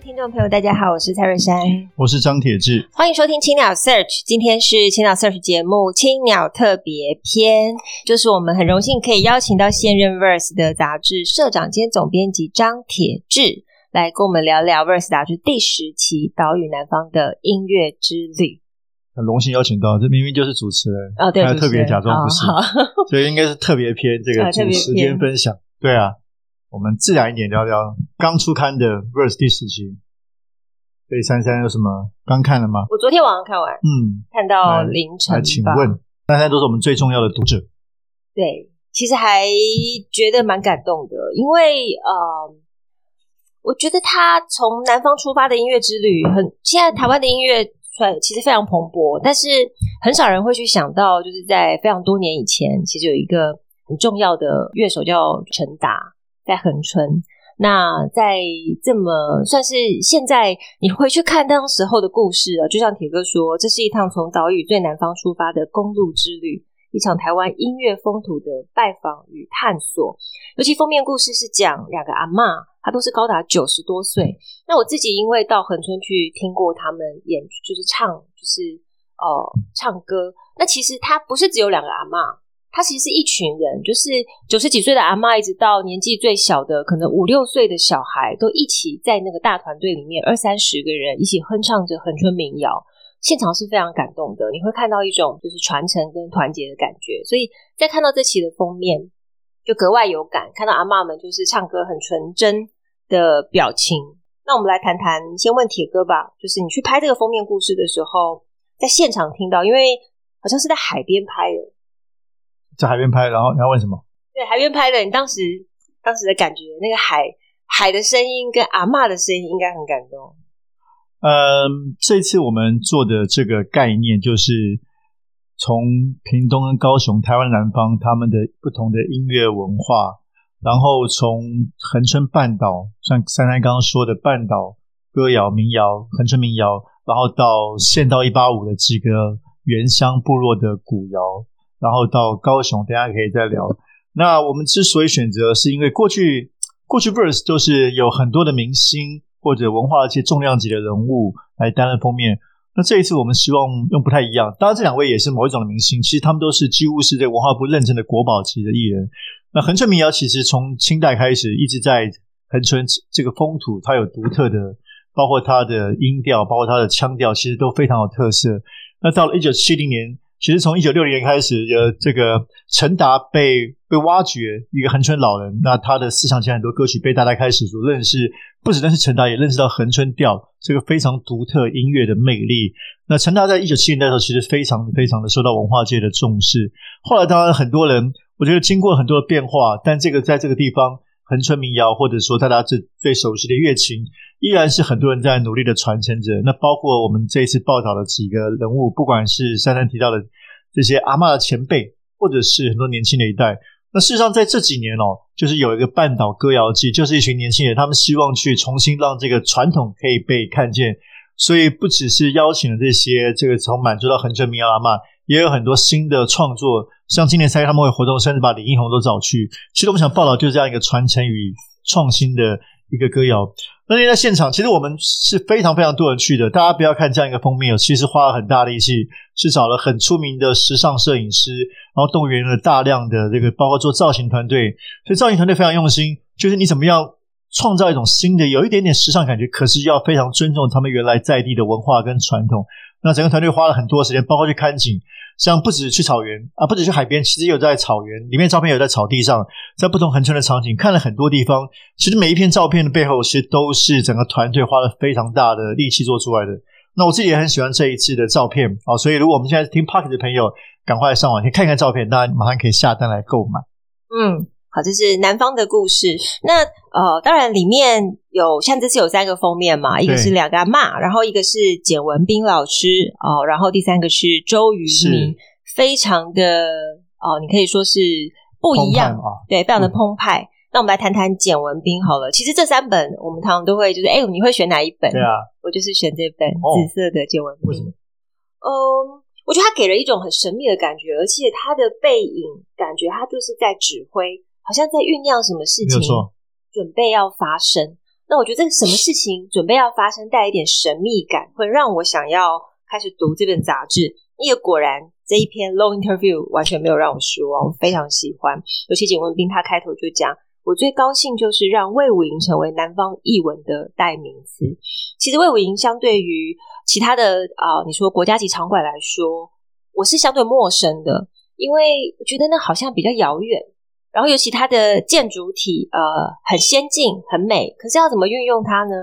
位听众朋友，大家好，我是蔡瑞珊，我是张铁志，欢迎收听青鸟 Search。今天是青鸟 Search 节目青鸟特别篇，就是我们很荣幸可以邀请到现任 Verse 的杂志社长兼总编辑张铁志来跟我们聊聊 Verse 杂志第十期《岛屿南方的音乐之旅》。很荣幸邀请到，这明明就是主持人哦，对，还特别假装不是，哦、所以应该是特别篇这个 主持兼分享，对啊。我们自然一点聊聊刚出刊的《Verse》第十期。所以珊珊有什么刚看了吗？我昨天晚上看完，嗯，看到凌晨。来，请问珊珊都是我们最重要的读者。对，其实还觉得蛮感动的，因为呃，我觉得他从南方出发的音乐之旅很，现在台湾的音乐其实非常蓬勃，但是很少人会去想到，就是在非常多年以前，其实有一个很重要的乐手叫陈达。在恒春，那在这么算是现在，你回去看当时候的故事啊，就像铁哥说，这是一趟从岛屿最南方出发的公路之旅，一场台湾音乐风土的拜访与探索。尤其封面故事是讲两个阿嬷，她都是高达九十多岁。那我自己因为到恒春去听过他们演，就是唱，就是呃唱歌。那其实他不是只有两个阿嬷。他其实是一群人，就是九十几岁的阿嬷，一直到年纪最小的可能五六岁的小孩，都一起在那个大团队里面二三十个人一起哼唱着恒春民谣，现场是非常感动的。你会看到一种就是传承跟团结的感觉，所以在看到这期的封面就格外有感，看到阿嬷们就是唱歌很纯真的表情。那我们来谈谈，先问铁哥吧，就是你去拍这个封面故事的时候，在现场听到，因为好像是在海边拍的。在海边拍，然后你要问什么？对，海边拍的，你当时当时的感觉，那个海海的声音跟阿嬷的声音应该很感动。嗯，这次我们做的这个概念就是从屏东跟高雄、台湾南方他们的不同的音乐文化，然后从恒春半岛，像珊珊刚刚说的半岛歌谣、民谣、恒春民谣，然后到县道一八五的几个原乡部落的古谣。然后到高雄，等一下可以再聊。那我们之所以选择，是因为过去过去 Verse 都是有很多的明星或者文化一些重量级的人物来担任封面。那这一次我们希望用不太一样。当然，这两位也是某一种的明星，其实他们都是几乎是这文化部认证的国宝级的艺人。那恒春民谣其实从清代开始一直在恒春这个风土，它有独特的，包括它的音调，包括它的腔调，其实都非常有特色。那到了一九七零年。其实从一九六零年开始，有这个陈达被被挖掘，一个恒春老人，那他的思想家很多歌曲被大家开始所认识，不只认识陈达，也认识到恒春调这个非常独特音乐的魅力。那陈达在一九七零年代的时候，其实非常非常的受到文化界的重视。后来当然很多人，我觉得经过很多的变化，但这个在这个地方。恒春民谣，或者说大家最最熟悉的乐琴，依然是很多人在努力的传承着。那包括我们这一次报道的几个人物，不管是珊珊提到的这些阿嬷的前辈，或者是很多年轻的一代。那事实上，在这几年哦，就是有一个半岛歌谣季，就是一群年轻人，他们希望去重新让这个传统可以被看见。所以不只是邀请了这些这个从满洲到恒春民谣阿嬷，也有很多新的创作。像今年三月他们会活动，甚至把李英宏都找去。其实我们想报道就是这样一个传承与创新的一个歌谣。那天在现场，其实我们是非常非常多人去的。大家不要看这样一个封面，其实花了很大力气，是找了很出名的时尚摄影师，然后动员了大量的这个包括做造型团队。所以造型团队非常用心，就是你怎么样。创造一种新的，有一点点时尚感觉，可是要非常尊重他们原来在地的文化跟传统。那整个团队花了很多时间，包括去看景，像不止去草原啊，不止去海边，其实有在草原里面照片，有在草地上，在不同恒春的场景看了很多地方。其实每一片照片的背后，其实都是整个团队花了非常大的力气做出来的。那我自己也很喜欢这一次的照片啊，所以如果我们现在听 Podcast 的朋友，赶快上网去看看照片，大家马上可以下单来购买。嗯。好，这是南方的故事。那呃，当然里面有像这次有三个封面嘛，一个是两个阿嬷，然后一个是简文斌老师哦，然后第三个是周渝民，非常的哦，你可以说是不一样，对，非常的澎湃。嗯、那我们来谈谈简文斌好了。其实这三本我们常常都会就是，哎，你会选哪一本？对啊，我就是选这本紫色的简文彬。为什么？嗯。我觉得他给了一种很神秘的感觉，而且他的背影感觉他就是在指挥，好像在酝酿什么事情，准备要发生。那我觉得这个什么事情 准备要发生，带一点神秘感，会让我想要开始读这本杂志。也果然这一篇 long interview 完全没有让我失望，我非常喜欢。尤其简文斌他开头就讲，我最高兴就是让魏武营成为南方译文的代名词。其实魏武营相对于其他的啊、呃，你说国家级场馆来说，我是相对陌生的，因为我觉得那好像比较遥远。然后尤其它的建筑体呃很先进很美，可是要怎么运用它呢？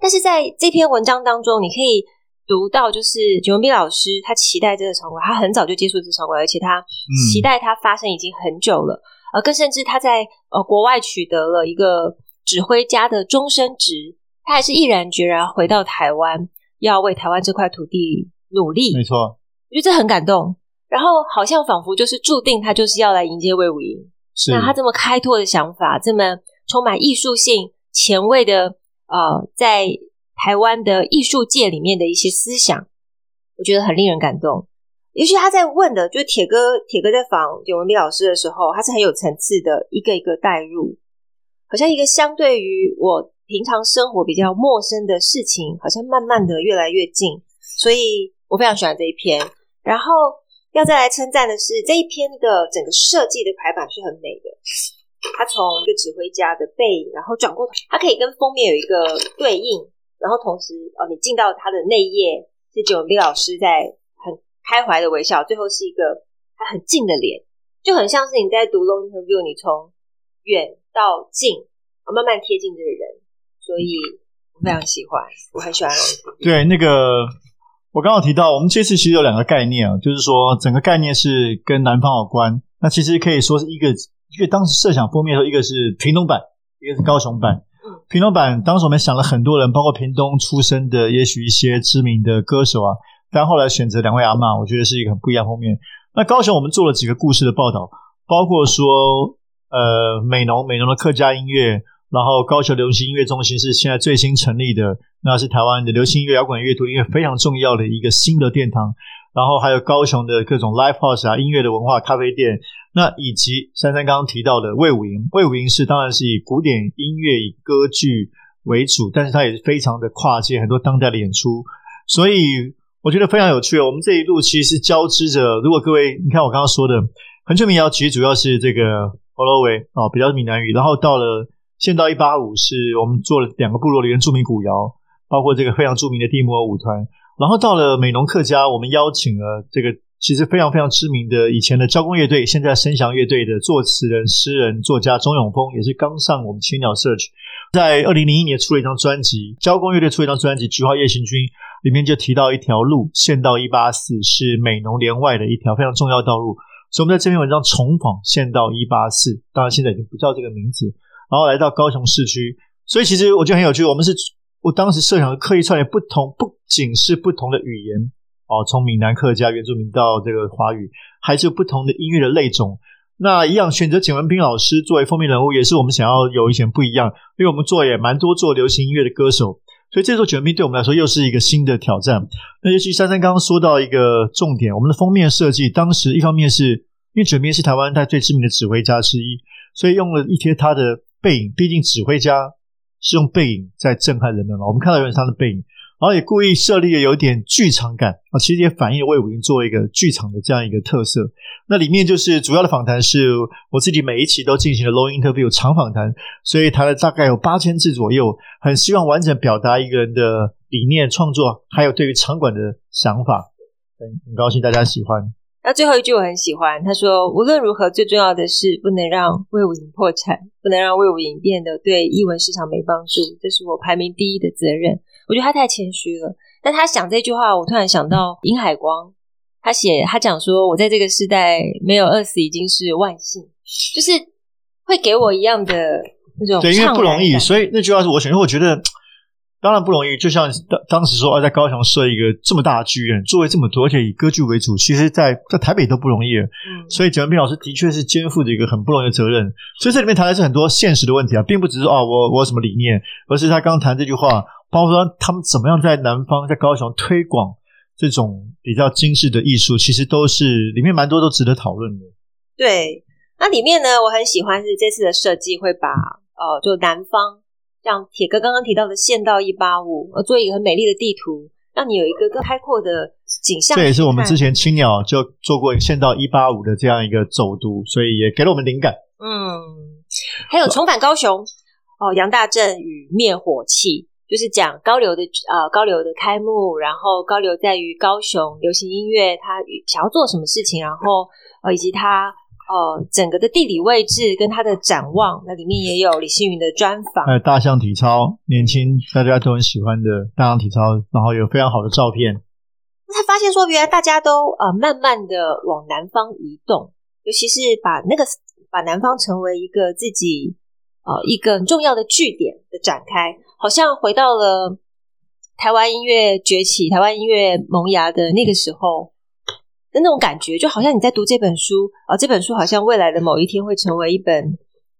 但是在这篇文章当中，你可以读到，就是九文斌老师他期待这个场馆，他很早就接触这个场馆，而且他期待它发生已经很久了。呃，更甚至他在呃国外取得了一个指挥家的终身职，他还是毅然决然回到台湾。要为台湾这块土地努力，没错，我觉得这很感动。然后好像仿佛就是注定他就是要来迎接魏武营。是，那他这么开拓的想法，这么充满艺术性、前卫的呃，在台湾的艺术界里面的一些思想，我觉得很令人感动。也许他在问的，就是铁哥，铁哥在访简文彬老师的时候，他是很有层次的，一个一个带入，好像一个相对于我。平常生活比较陌生的事情，好像慢慢的越来越近，所以我非常喜欢这一篇。然后要再来称赞的是这一篇的整个设计的排版是很美的。它从一个指挥家的背影，然后转过头，它可以跟封面有一个对应，然后同时哦，你进到它的内页是简文彬老师在很开怀的微笑，最后是一个他很近的脸，就很像是你在读 long interview，你从远到近，慢慢贴近这个人。所以我非常喜欢，我很喜欢。对，那个我刚好提到，我们这次其实有两个概念啊，就是说整个概念是跟南方有关。那其实可以说是一个一个当时设想封面的时候，一个是屏东版，一个是高雄版。屏东版当时我们想了很多人，包括屏东出身的，也许一些知名的歌手啊，但后来选择两位阿嬷，我觉得是一个很不一样封面。那高雄我们做了几个故事的报道，包括说呃美浓美浓的客家音乐。然后高雄流行音乐中心是现在最新成立的，那是台湾的流行音乐、摇滚乐、独立音乐非常重要的一个新的殿堂。然后还有高雄的各种 live house 啊，音乐的文化咖啡店，那以及珊珊刚刚提到的魏武营，魏武营是当然是以古典音乐、以歌剧为主，但是它也是非常的跨界，很多当代的演出，所以我觉得非常有趣。我们这一路其实是交织着，如果各位你看我刚刚说的，恒春民谣其实主要是这个欧罗维哦，比较闽南语，然后到了。县道一八五是我们做了两个部落的原住民古谣，包括这个非常著名的地木偶舞团。然后到了美浓客家，我们邀请了这个其实非常非常知名的以前的交工乐队，现在声响乐队的作词人、诗人、作家钟永丰，也是刚上我们青鸟 Search，在二零零一年出了一张专辑，交工乐队出了一张专辑《菊花夜行军》，里面就提到一条路，县道一八四是美浓连外的一条非常重要道路，所以我们在这篇文章重访县道一八四，当然现在已经不叫这个名字。然后来到高雄市区，所以其实我觉得很有趣。我们是我当时设想刻意串联不同，不仅是不同的语言哦，从闽南客家原住民到这个华语，还是有不同的音乐的类种。那一样选择简文彬老师作为封面人物，也是我们想要有一点不一样，因为我们做也蛮多做流行音乐的歌手，所以这时候简文彬对我们来说又是一个新的挑战。那尤其珊珊刚刚说到一个重点，我们的封面设计，当时一方面是因为简文彬是台湾他最知名的指挥家之一，所以用了一贴他的。背影，毕竟指挥家是用背影在震撼人们嘛。我们看到有点他的背影，然后也故意设立了有点剧场感啊，其实也反映了魏武英作为一个剧场的这样一个特色。那里面就是主要的访谈是我自己每一期都进行了 long interview 长访谈，所以谈了大概有八千字左右，很希望完整表达一个人的理念创作，还有对于场馆的想法。很很高兴大家喜欢。那最后一句我很喜欢，他说：“无论如何，最重要的是不能让魏武营破产，不能让魏武营变得对译文市场没帮助，这是我排名第一的责任。”我觉得他太谦虚了，但他讲这句话，我突然想到殷海光，他写他讲说：“我在这个时代没有饿死已经是万幸。”就是会给我一样的那种。对，因为不容易，所以那句话是我选，因为我觉得。当然不容易，就像当当时说，在高雄设一个这么大的剧院，座位这么多，而且以歌剧为主，其实在在台北都不容易。嗯，所以简文斌老师的确是肩负着一个很不容易的责任。所以这里面谈的是很多现实的问题啊，并不只是哦，我我有什么理念，而是他刚刚谈这句话，包括说他们怎么样在南方，在高雄推广这种比较精致的艺术，其实都是里面蛮多都值得讨论的。对，那里面呢，我很喜欢是这次的设计会把呃，就南方。像铁哥刚刚提到的县道一八五，呃，做一个很美丽的地图，让你有一个更开阔的景象。这也是我们之前青鸟就做过县道一八五的这样一个走读，所以也给了我们灵感。嗯，还有重返高雄哦，杨大正与灭火器，就是讲高流的呃高流的开幕，然后高流在于高雄流行音乐，他想要做什么事情，然后呃以及他。哦，整个的地理位置跟它的展望，那里面也有李星云的专访，还有大象体操，年轻大家都很喜欢的大象体操，然后有非常好的照片。那他发现说，原来大家都呃慢慢的往南方移动，尤其是把那个把南方成为一个自己呃一个很重要的据点的展开，好像回到了台湾音乐崛起、台湾音乐萌芽的那个时候。那种感觉，就好像你在读这本书啊、哦，这本书好像未来的某一天会成为一本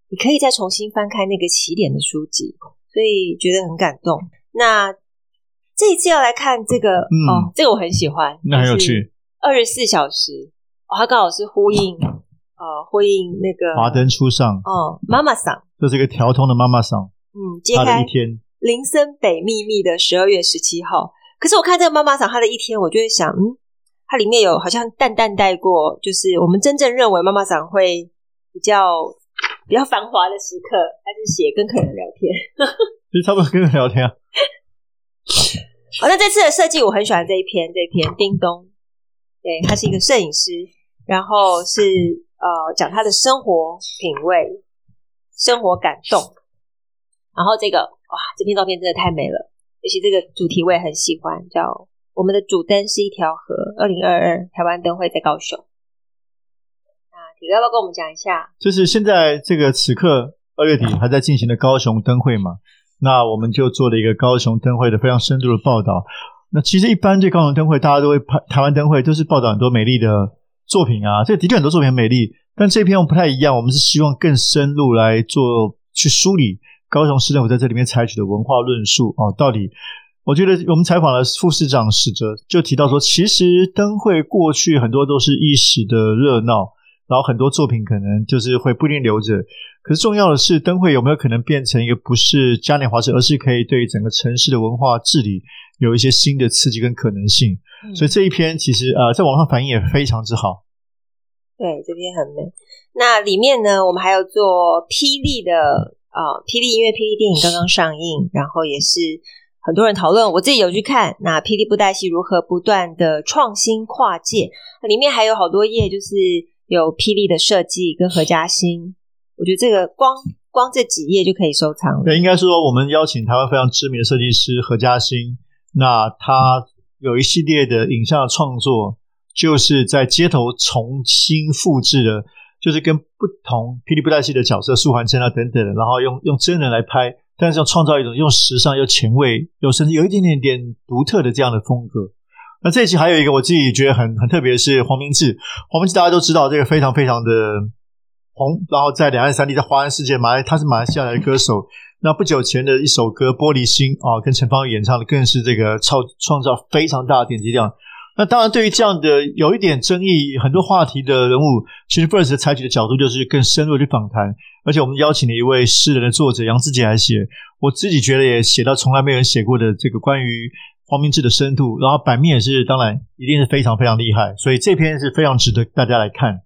你可以再重新翻开那个起点的书籍，所以觉得很感动。那这一次要来看这个，嗯、哦，这个我很喜欢，那很有趣。二十四小时，哦，它刚好是呼应，呃，呼应那个华灯初上，哦，妈妈桑，这是一个调通的妈妈桑，嗯，揭开一天林森北秘密的十二月十七号。可是我看这个妈妈桑，她的一天，我就会想，嗯。它里面有好像淡淡带过，就是我们真正认为妈妈长会比较比较繁华的时刻，还是写跟客人聊天。其实差不多跟人聊天啊。好，那这次的设计我很喜欢这一篇，这一篇叮咚，对，他是一个摄影师，然后是呃讲他的生活品味、生活感动。然后这个哇，这篇照片真的太美了，尤其这个主题我也很喜欢，叫。我们的主灯是一条河。二零二二台湾灯会在高雄。那铁哥要不要跟我们讲一下？就是现在这个此刻二月底还在进行的高雄灯会嘛？那我们就做了一个高雄灯会的非常深度的报道。那其实一般对高雄灯会，大家都会拍台湾灯会，都是报道很多美丽的作品啊。这的确很多作品很美丽，但这篇我们不太一样。我们是希望更深入来做去梳理高雄市政府在这里面采取的文化论述啊，到底。我觉得我们采访了副市长史哲，就提到说，其实灯会过去很多都是一时的热闹，然后很多作品可能就是会不一定留着。可是重要的是，灯会有没有可能变成一个不是嘉年华式，而是可以对整个城市的文化治理有一些新的刺激跟可能性。嗯、所以这一篇其实呃，在网上反应也非常之好。对，这篇很美。那里面呢，我们还有做霹雳的啊，霹雳音乐、霹雳电影刚刚上映，然后也是。很多人讨论，我自己有去看。那霹雳布袋戏如何不断的创新跨界？里面还有好多页，就是有霹雳的设计跟何嘉欣。我觉得这个光光这几页就可以收藏了。对，应该说我们邀请台湾非常知名的设计师何嘉欣，那他有一系列的影像的创作，就是在街头重新复制的，就是跟不同霹雳布袋戏的角色，素还真啊等等，然后用用真人来拍。但是要创造一种又时尚又前卫又甚至有一点点点独特的这样的风格。那这一期还有一个我自己觉得很很特别的是黄明志，黄明志大家都知道这个非常非常的红，然后在两岸三地在华人世界马来他是马来西亚的歌手。那不久前的一首歌《玻璃心》啊，跟陈芳演唱的更是这个创创造非常大的点击量。那当然，对于这样的有一点争议、很多话题的人物，其实 First 采取的角度就是更深入的去访谈。而且我们邀请了一位诗人的作者杨志杰来写，我自己觉得也写到从来没有人写过的这个关于黄明志的深度。然后版面也是，当然一定是非常非常厉害，所以这篇是非常值得大家来看。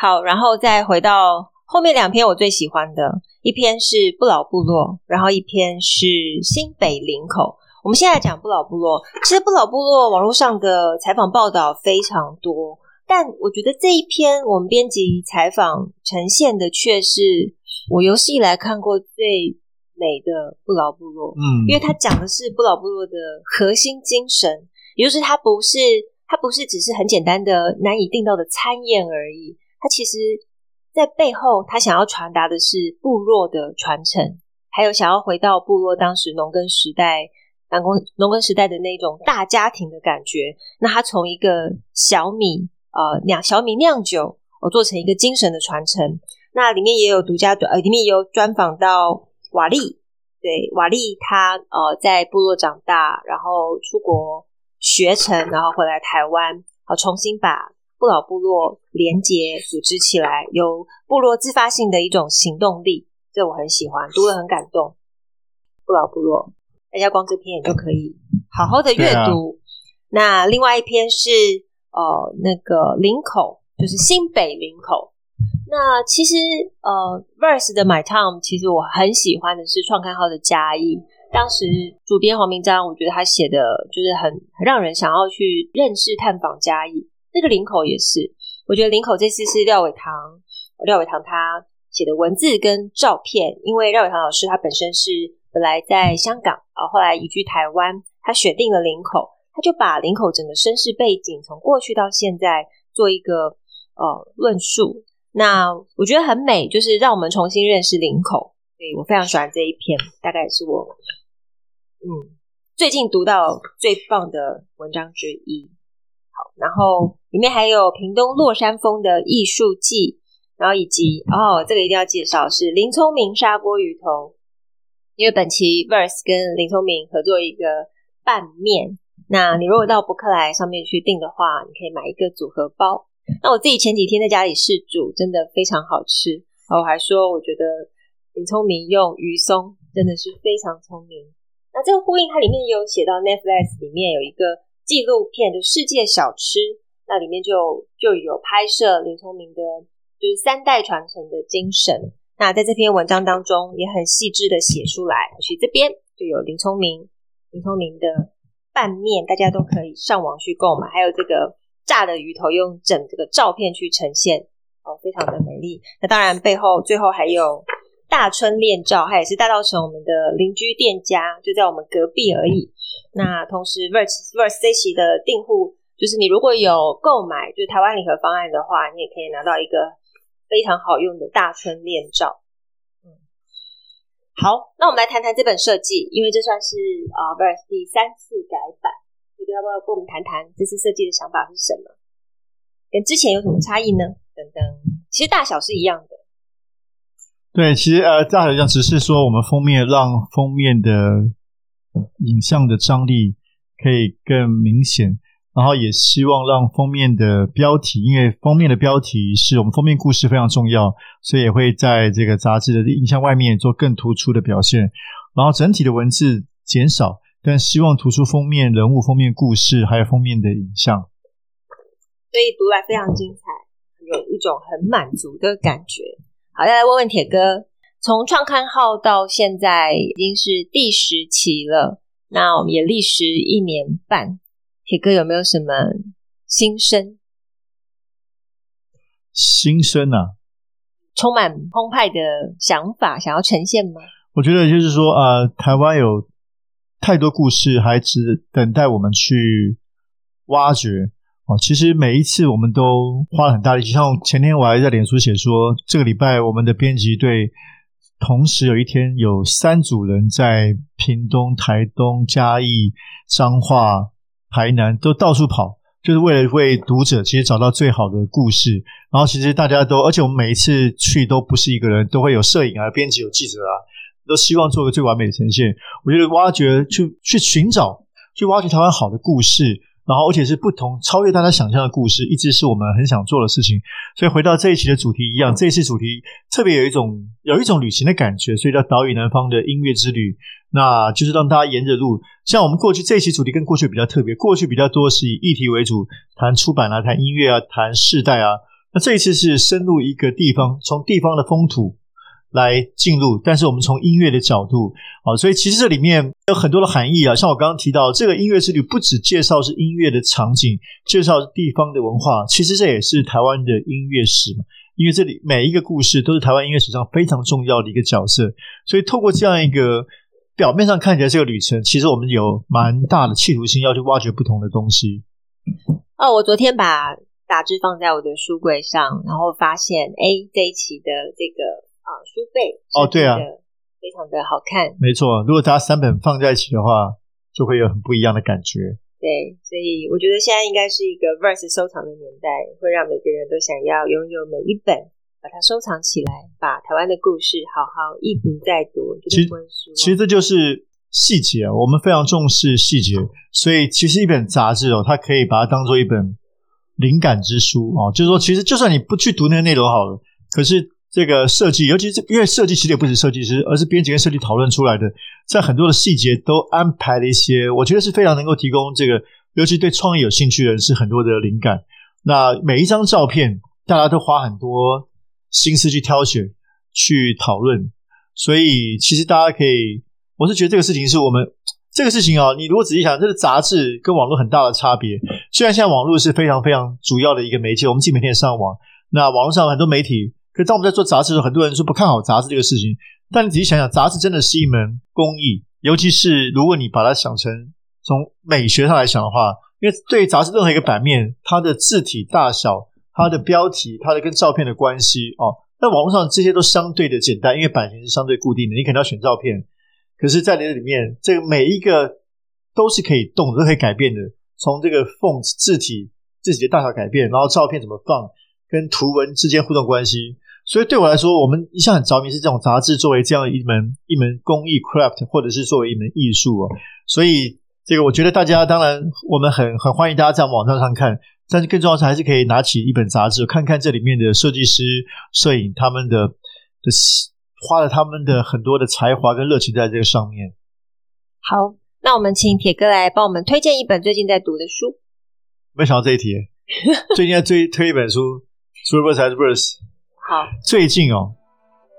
好，然后再回到后面两篇，我最喜欢的一篇是不老部落，然后一篇是新北林口。我们现在讲不老部落，其实不老部落网络上的采访报道非常多，但我觉得这一篇我们编辑采访呈现的却是我有史以来看过最美的不老部落。嗯，因为它讲的是不老部落的核心精神，也就是它不是它不是只是很简单的难以订到的餐宴而已，它其实在背后他想要传达的是部落的传承，还有想要回到部落当时农耕时代、南工农耕时代的那种大家庭的感觉。那他从一个小米呃酿小米酿酒，我做成一个精神的传承。那里面也有独家呃，里面也有专访到瓦力，对瓦力他呃在部落长大，然后出国学成，然后回来台湾，好重新把不老部落连结组织起来，有部落自发性的一种行动力，这我很喜欢，读了很感动。不老部落，大家光这篇也就可以好好的阅读。啊、那另外一篇是呃那个林口，就是新北林口。那其实呃，Verse 的 My Town，其实我很喜欢的是创刊号的嘉义。当时主编黄明章，我觉得他写的就是很很让人想要去认识、探访嘉义。那个林口也是，我觉得林口这次是廖伟堂，廖伟堂他写的文字跟照片，因为廖伟堂老师他本身是本来在香港啊，后来移居台湾，他选定了林口，他就把林口整个身世背景从过去到现在做一个呃论述。那我觉得很美，就是让我们重新认识林口。所以我非常喜欢这一篇，大概是我嗯最近读到最棒的文章之一。好，然后里面还有屏东落山风的艺术记，然后以及哦，这个一定要介绍是林聪明砂锅鱼头，因为本期 Verse 跟林聪明合作一个拌面。那你如果到博客来上面去订的话，你可以买一个组合包。那我自己前几天在家里试煮，真的非常好吃。然后我还说，我觉得林聪明用鱼松真的是非常聪明。那这个呼应，它里面也有写到 Netflix 里面有一个纪录片，就世界小吃，那里面就就有拍摄林聪明的，就是三代传承的精神。那在这篇文章当中，也很细致的写出来。所以这边就有林聪明，林聪明的拌面，大家都可以上网去购买。还有这个。炸的鱼头用整这个照片去呈现，哦，非常的美丽。那当然背后最后还有大春恋照，它也是大稻埕我们的邻居店家，就在我们隔壁而已。那同时 Verse Verse 这期的订户，就是你如果有购买就是台湾礼盒方案的话，你也可以拿到一个非常好用的大春面罩。嗯，好，那我们来谈谈这本设计，因为这算是啊、uh, Verse 第三次改版。你要不要跟我们谈谈这次设计的想法是什么？跟之前有什么差异呢？等等，其实大小是一样的。对，其实呃，大小一样，只是说我们封面让封面的影像的张力可以更明显，然后也希望让封面的标题，因为封面的标题是我们封面故事非常重要，所以也会在这个杂志的影像外面做更突出的表现，然后整体的文字减少。但希望突出封面人物、封面故事，还有封面的影像，所以读来非常精彩，有一种很满足的感觉。好，再来问问铁哥，从创刊号到现在已经是第十期了，那我们也历时一年半，铁哥有没有什么心声？心声啊，充满澎湃的想法，想要呈现吗？我觉得就是说，呃，台湾有。太多故事还只等待我们去挖掘哦。其实每一次我们都花了很大力气，像前天我还在脸书写说，这个礼拜我们的编辑队同时有一天有三组人在屏东、台东、嘉义、彰化、台南都到处跑，就是为了为读者其实找到最好的故事。然后其实大家都，而且我们每一次去都不是一个人，都会有摄影啊、编辑、有记者啊。都希望做个最完美的呈现。我觉得挖掘、去去寻找、去挖掘台湾好的故事，然后而且是不同、超越大家想象的故事，一直是我们很想做的事情。所以回到这一期的主题一样，这一次主题特别有一种有一种旅行的感觉，所以叫岛屿南方的音乐之旅。那就是让大家沿着路，像我们过去这一期主题跟过去比较特别，过去比较多是以议题为主，谈出版啊、谈音乐啊、谈世代啊。那这一次是深入一个地方，从地方的风土。来进入，但是我们从音乐的角度，啊，所以其实这里面有很多的含义啊。像我刚刚提到，这个音乐之旅不只介绍是音乐的场景，介绍地方的文化，其实这也是台湾的音乐史嘛。因为这里每一个故事都是台湾音乐史上非常重要的一个角色，所以透过这样一个表面上看起来这个旅程，其实我们有蛮大的企图心要去挖掘不同的东西。哦，我昨天把杂志放在我的书柜上，然后发现，哎，这一期的这个啊书背哦，对啊，非常的好看。没错，如果大家三本放在一起的话，就会有很不一样的感觉。对，所以我觉得现在应该是一个 Verse 收藏的年代，会让每个人都想要拥有每一本，把它收藏起来，把台湾的故事好好一读再读。其实，其实这就是细节啊，我们非常重视细节，所以其实一本杂志哦，它可以把它当做一本。灵感之书哦，就是说，其实就算你不去读那个内容好了，可是这个设计，尤其是因为设计其实也不止设计师，而是编辑跟设计讨论出来的，在很多的细节都安排了一些，我觉得是非常能够提供这个，尤其对创意有兴趣的人是很多的灵感。那每一张照片，大家都花很多心思去挑选、去讨论，所以其实大家可以，我是觉得这个事情是我们。这个事情啊，你如果仔细想，这个杂志跟网络很大的差别。虽然现在网络是非常非常主要的一个媒介，我们基本每天上网，那网络上很多媒体。可当我们在做杂志的时候，很多人说不看好杂志这个事情。但你仔细想想，杂志真的是一门工艺，尤其是如果你把它想成从美学上来想的话，因为对杂志任何一个版面，它的字体大小、它的标题、它的跟照片的关系哦，那网络上这些都相对的简单，因为版型是相对固定的，你可能要选照片。可是，在这里面，这个每一个都是可以动的，都可以改变的。从这个 font 字体字体的大小改变，然后照片怎么放，跟图文之间互动关系。所以对我来说，我们一向很着迷是这种杂志作为这样一门一门工艺 craft，或者是作为一门艺术哦。所以这个我觉得大家当然我们很很欢迎大家在网站上看，但是更重要的是还是可以拿起一本杂志看看这里面的设计师、摄影他们的的。花了他们的很多的才华跟热情在这个上面。好，那我们请铁哥来帮我们推荐一本最近在读的书。没想到这一题，最近在追推一本书，书不是还是 Verse？好，最近哦，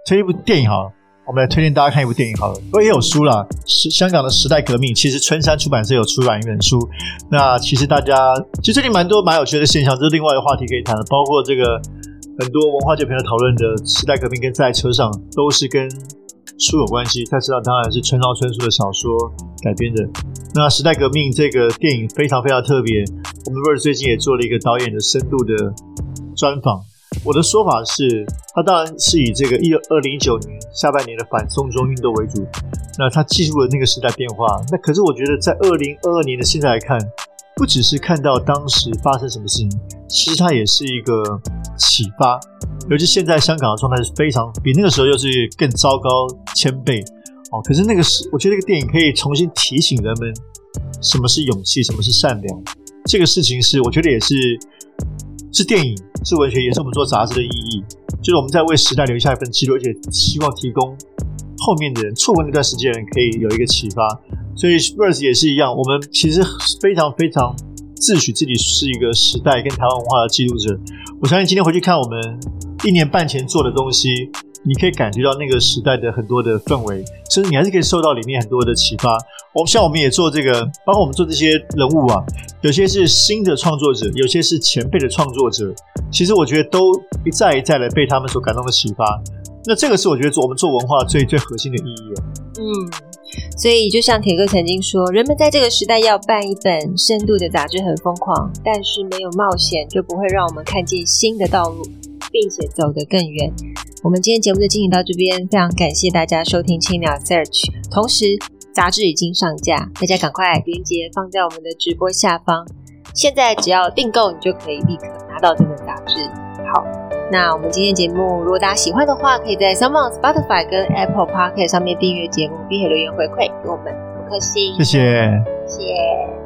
推一部电影好了，我们来推荐大家看一部电影好了。不过也有书啦，是香港的时代革命，其实春山出版社有出版一本书。那其实大家其实最近蛮多蛮有趣的现象，这是另外一个话题可以谈的，包括这个。很多文化界朋友讨论的时代革命跟在车上都是跟书有关系。在车上当然是村上春树的小说改编的。那时代革命这个电影非常非常特别。我们威尔最近也做了一个导演的深度的专访。我的说法是，他当然是以这个一二零一九年下半年的反送中运动为主。那他记录了那个时代变化。那可是我觉得在二零二二年的现在来看。不只是看到当时发生什么事情，其实它也是一个启发。尤其现在香港的状态是非常比那个时候又是更糟糕千倍哦。可是那个是，我觉得这个电影可以重新提醒人们什么是勇气，什么是善良。这个事情是我觉得也是是电影，是文学，也是我们做杂志的意义。就是我们在为时代留下一份记录，而且希望提供后面的人错过那段时间的人可以有一个启发。所以 Verse 也是一样，我们其实非常非常自诩自己是一个时代跟台湾文化的记录者。我相信今天回去看我们一年半前做的东西，你可以感觉到那个时代的很多的氛围，甚至你还是可以受到里面很多的启发。我们像我们也做这个，包括我们做这些人物啊，有些是新的创作者，有些是前辈的创作者。其实我觉得都一再一再的被他们所感动的启发。那这个是我觉得做我们做文化最最核心的意义。嗯。所以，就像铁哥曾经说，人们在这个时代要办一本深度的杂志很疯狂，但是没有冒险就不会让我们看见新的道路，并且走得更远。我们今天节目就进行到这边，非常感谢大家收听青鸟 Search。同时，杂志已经上架，大家赶快链接放在我们的直播下方。现在只要订购，你就可以立刻拿到这本杂志。好。那我们今天节目，如果大家喜欢的话，可以在 s o m e o n Spotify 跟 Apple Podcast 上面订阅节目，并且留言回馈给我们五颗星。谢谢，谢谢。